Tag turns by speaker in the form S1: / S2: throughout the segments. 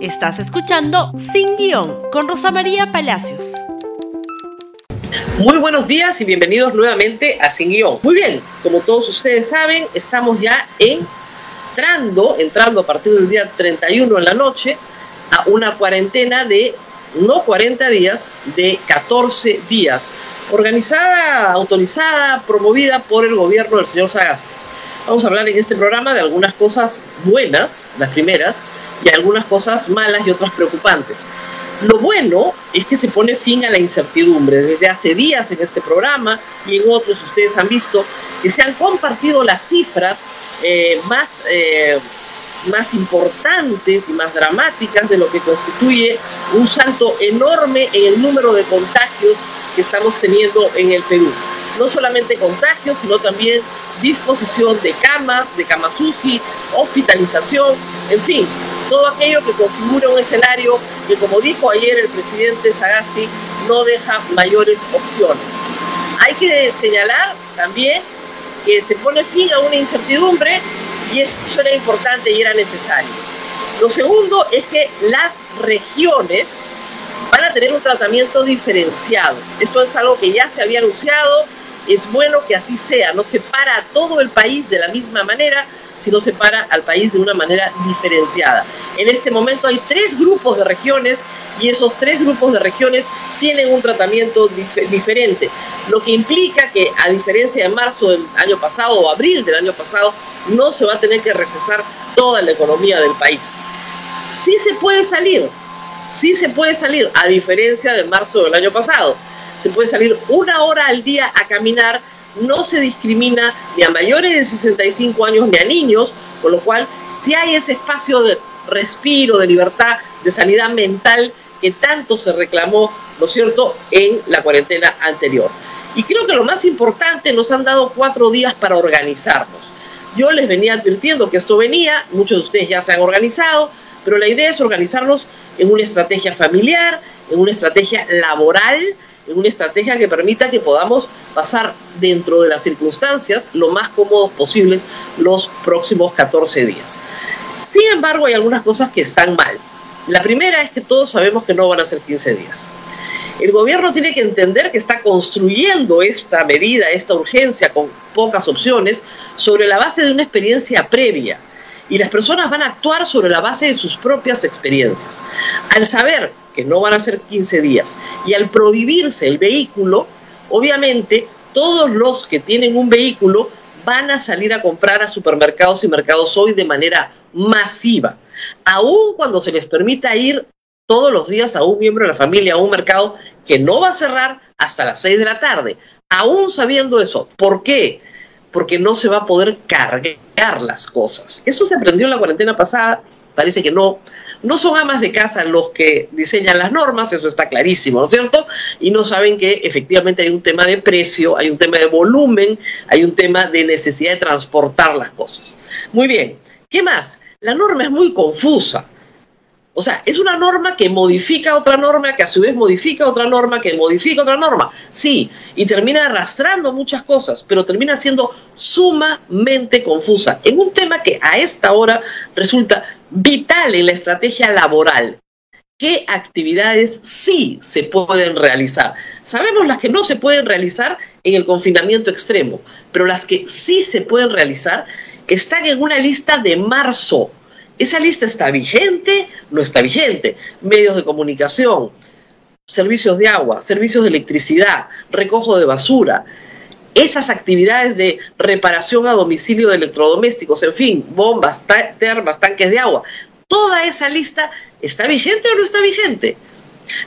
S1: Estás escuchando Sin Guión con Rosa María Palacios.
S2: Muy buenos días y bienvenidos nuevamente a Sin Guión. Muy bien, como todos ustedes saben, estamos ya entrando, entrando a partir del día 31 en la noche a una cuarentena de no 40 días, de 14 días, organizada, autorizada, promovida por el gobierno del señor Sagasti. Vamos a hablar en este programa de algunas cosas buenas, las primeras, y algunas cosas malas y otras preocupantes. Lo bueno es que se pone fin a la incertidumbre. Desde hace días en este programa y en otros ustedes han visto que se han compartido las cifras eh, más, eh, más importantes y más dramáticas de lo que constituye un salto enorme en el número de contagios que estamos teniendo en el Perú no solamente contagios, sino también disposición de camas, de camas UCI, hospitalización, en fin, todo aquello que configura un escenario que, como dijo ayer el presidente Sagasti, no deja mayores opciones. Hay que señalar también que se pone fin a una incertidumbre y eso era importante y era necesario. Lo segundo es que las regiones van a tener un tratamiento diferenciado. Esto es algo que ya se había anunciado, es bueno que así sea, no separa a todo el país de la misma manera, sino separa al país de una manera diferenciada. En este momento hay tres grupos de regiones y esos tres grupos de regiones tienen un tratamiento diferente, lo que implica que a diferencia de marzo del año pasado o abril del año pasado, no se va a tener que recesar toda la economía del país. Sí se puede salir, sí se puede salir, a diferencia de marzo del año pasado se puede salir una hora al día a caminar, no se discrimina ni a mayores de 65 años ni a niños, con lo cual si hay ese espacio de respiro, de libertad, de sanidad mental que tanto se reclamó, ¿no es cierto?, en la cuarentena anterior. Y creo que lo más importante, nos han dado cuatro días para organizarnos. Yo les venía advirtiendo que esto venía, muchos de ustedes ya se han organizado, pero la idea es organizarnos en una estrategia familiar, en una estrategia laboral, en una estrategia que permita que podamos pasar dentro de las circunstancias lo más cómodos posibles los próximos 14 días. Sin embargo, hay algunas cosas que están mal. La primera es que todos sabemos que no van a ser 15 días. El gobierno tiene que entender que está construyendo esta medida, esta urgencia con pocas opciones, sobre la base de una experiencia previa. Y las personas van a actuar sobre la base de sus propias experiencias. Al saber que no van a ser 15 días. Y al prohibirse el vehículo, obviamente todos los que tienen un vehículo van a salir a comprar a supermercados y mercados hoy de manera masiva. Aún cuando se les permita ir todos los días a un miembro de la familia a un mercado que no va a cerrar hasta las 6 de la tarde. Aún sabiendo eso. ¿Por qué? Porque no se va a poder cargar las cosas. Eso se aprendió en la cuarentena pasada. Parece que no no son amas de casa los que diseñan las normas, eso está clarísimo, ¿no es cierto? Y no saben que efectivamente hay un tema de precio, hay un tema de volumen, hay un tema de necesidad de transportar las cosas. Muy bien, ¿qué más? La norma es muy confusa. O sea, es una norma que modifica otra norma, que a su vez modifica otra norma, que modifica otra norma. Sí, y termina arrastrando muchas cosas, pero termina siendo sumamente confusa en un tema que a esta hora resulta vital en la estrategia laboral. ¿Qué actividades sí se pueden realizar? Sabemos las que no se pueden realizar en el confinamiento extremo, pero las que sí se pueden realizar están en una lista de marzo. ¿Esa lista está vigente? No está vigente. Medios de comunicación, servicios de agua, servicios de electricidad, recojo de basura, esas actividades de reparación a domicilio de electrodomésticos, en fin, bombas, termas, tanques de agua, toda esa lista está vigente o no está vigente.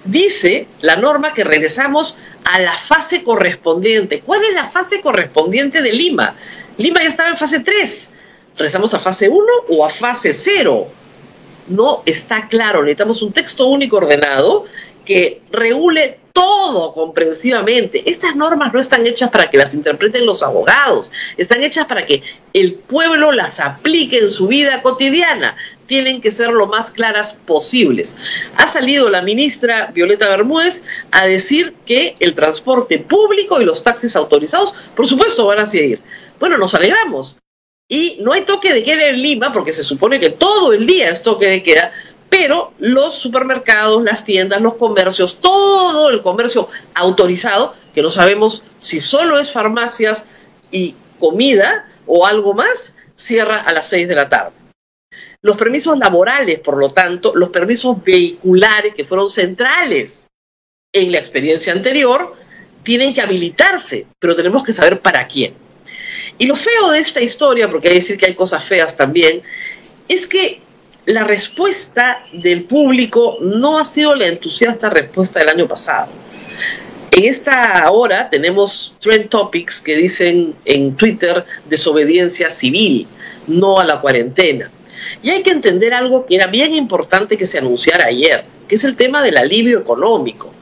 S2: Dice la norma que regresamos a la fase correspondiente. ¿Cuál es la fase correspondiente de Lima? Lima ya estaba en fase 3. ¿Regresamos a fase 1 o a fase 0? No está claro. Necesitamos un texto único ordenado que regule todo comprensivamente. Estas normas no están hechas para que las interpreten los abogados, están hechas para que el pueblo las aplique en su vida cotidiana. Tienen que ser lo más claras posibles. Ha salido la ministra Violeta Bermúdez a decir que el transporte público y los taxis autorizados, por supuesto, van a seguir. Bueno, nos alegramos. Y no hay toque de queda en Lima, porque se supone que todo el día es toque de queda, pero los supermercados, las tiendas, los comercios, todo el comercio autorizado, que no sabemos si solo es farmacias y comida o algo más, cierra a las 6 de la tarde. Los permisos laborales, por lo tanto, los permisos vehiculares que fueron centrales en la experiencia anterior, tienen que habilitarse, pero tenemos que saber para quién. Y lo feo de esta historia, porque hay que decir que hay cosas feas también, es que la respuesta del público no ha sido la entusiasta respuesta del año pasado. En esta hora tenemos trend topics que dicen en Twitter desobediencia civil, no a la cuarentena. Y hay que entender algo que era bien importante que se anunciara ayer, que es el tema del alivio económico.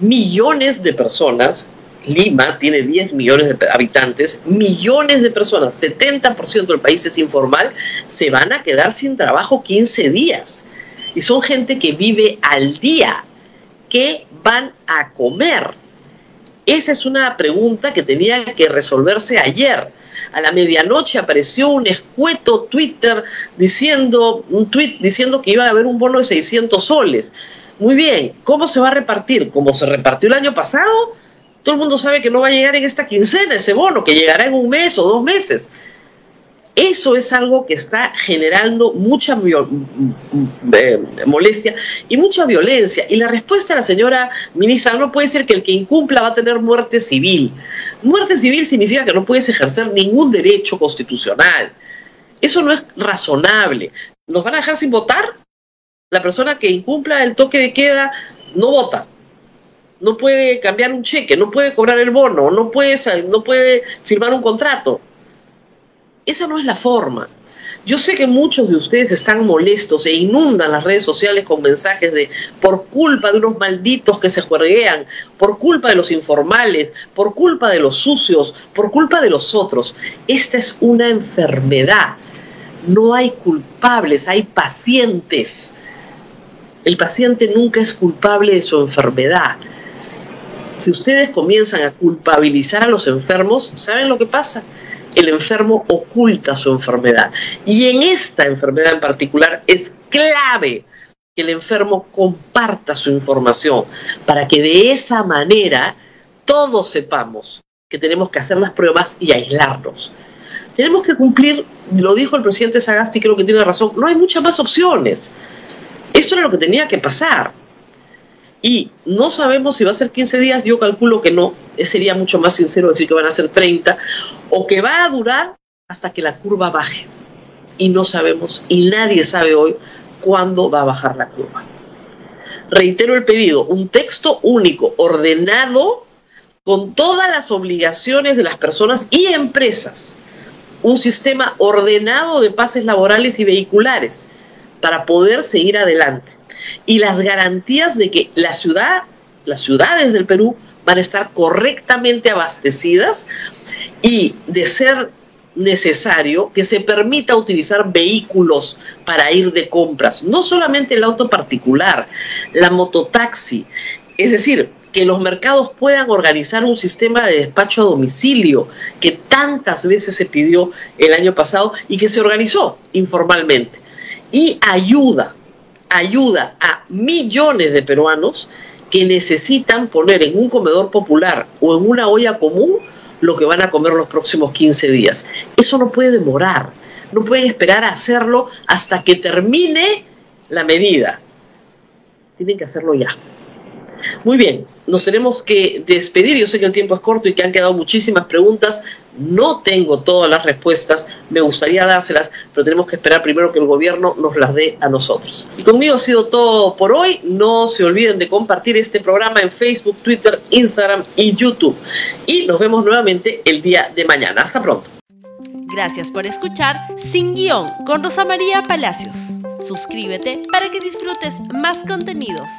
S2: Millones de personas Lima tiene 10 millones de habitantes, millones de personas, 70% del país es informal, se van a quedar sin trabajo 15 días. Y son gente que vive al día. ¿Qué van a comer? Esa es una pregunta que tenía que resolverse ayer. A la medianoche apareció un escueto Twitter diciendo, un tweet diciendo que iba a haber un bono de 600 soles. Muy bien, ¿cómo se va a repartir? ¿Cómo se repartió el año pasado? Todo el mundo sabe que no va a llegar en esta quincena ese bono, que llegará en un mes o dos meses. Eso es algo que está generando mucha eh, molestia y mucha violencia. Y la respuesta de la señora ministra no puede ser que el que incumpla va a tener muerte civil. Muerte civil significa que no puedes ejercer ningún derecho constitucional. Eso no es razonable. ¿Nos van a dejar sin votar? La persona que incumpla el toque de queda no vota no puede cambiar un cheque, no puede cobrar el bono, no puede, no puede firmar un contrato. Esa no es la forma. Yo sé que muchos de ustedes están molestos e inundan las redes sociales con mensajes de por culpa de unos malditos que se juerguean, por culpa de los informales, por culpa de los sucios, por culpa de los otros. Esta es una enfermedad. No hay culpables, hay pacientes. El paciente nunca es culpable de su enfermedad. Si ustedes comienzan a culpabilizar a los enfermos, ¿saben lo que pasa? El enfermo oculta su enfermedad. Y en esta enfermedad en particular es clave que el enfermo comparta su información para que de esa manera todos sepamos que tenemos que hacer las pruebas y aislarnos. Tenemos que cumplir, lo dijo el presidente Sagasti, creo que tiene razón, no hay muchas más opciones. Eso era lo que tenía que pasar y no sabemos si va a ser 15 días, yo calculo que no, sería mucho más sincero decir que van a ser 30, o que va a durar hasta que la curva baje. Y no sabemos, y nadie sabe hoy cuándo va a bajar la curva. Reitero el pedido, un texto único, ordenado, con todas las obligaciones de las personas y empresas. Un sistema ordenado de pases laborales y vehiculares para poder seguir adelante y las garantías de que ciudad, las ciudades del Perú van a estar correctamente abastecidas y de ser necesario que se permita utilizar vehículos para ir de compras, no solamente el auto particular, la mototaxi, es decir, que los mercados puedan organizar un sistema de despacho a domicilio que tantas veces se pidió el año pasado y que se organizó informalmente. Y ayuda ayuda a millones de peruanos que necesitan poner en un comedor popular o en una olla común lo que van a comer los próximos 15 días. Eso no puede demorar, no pueden esperar a hacerlo hasta que termine la medida. Tienen que hacerlo ya. Muy bien, nos tenemos que despedir. Yo sé que el tiempo es corto y que han quedado muchísimas preguntas. No tengo todas las respuestas, me gustaría dárselas, pero tenemos que esperar primero que el gobierno nos las dé a nosotros. Y conmigo ha sido todo por hoy. No se olviden de compartir este programa en Facebook, Twitter, Instagram y YouTube. Y nos vemos nuevamente el día de mañana. Hasta pronto.
S1: Gracias por escuchar Sin Guión con Rosa María Palacios. Suscríbete para que disfrutes más contenidos.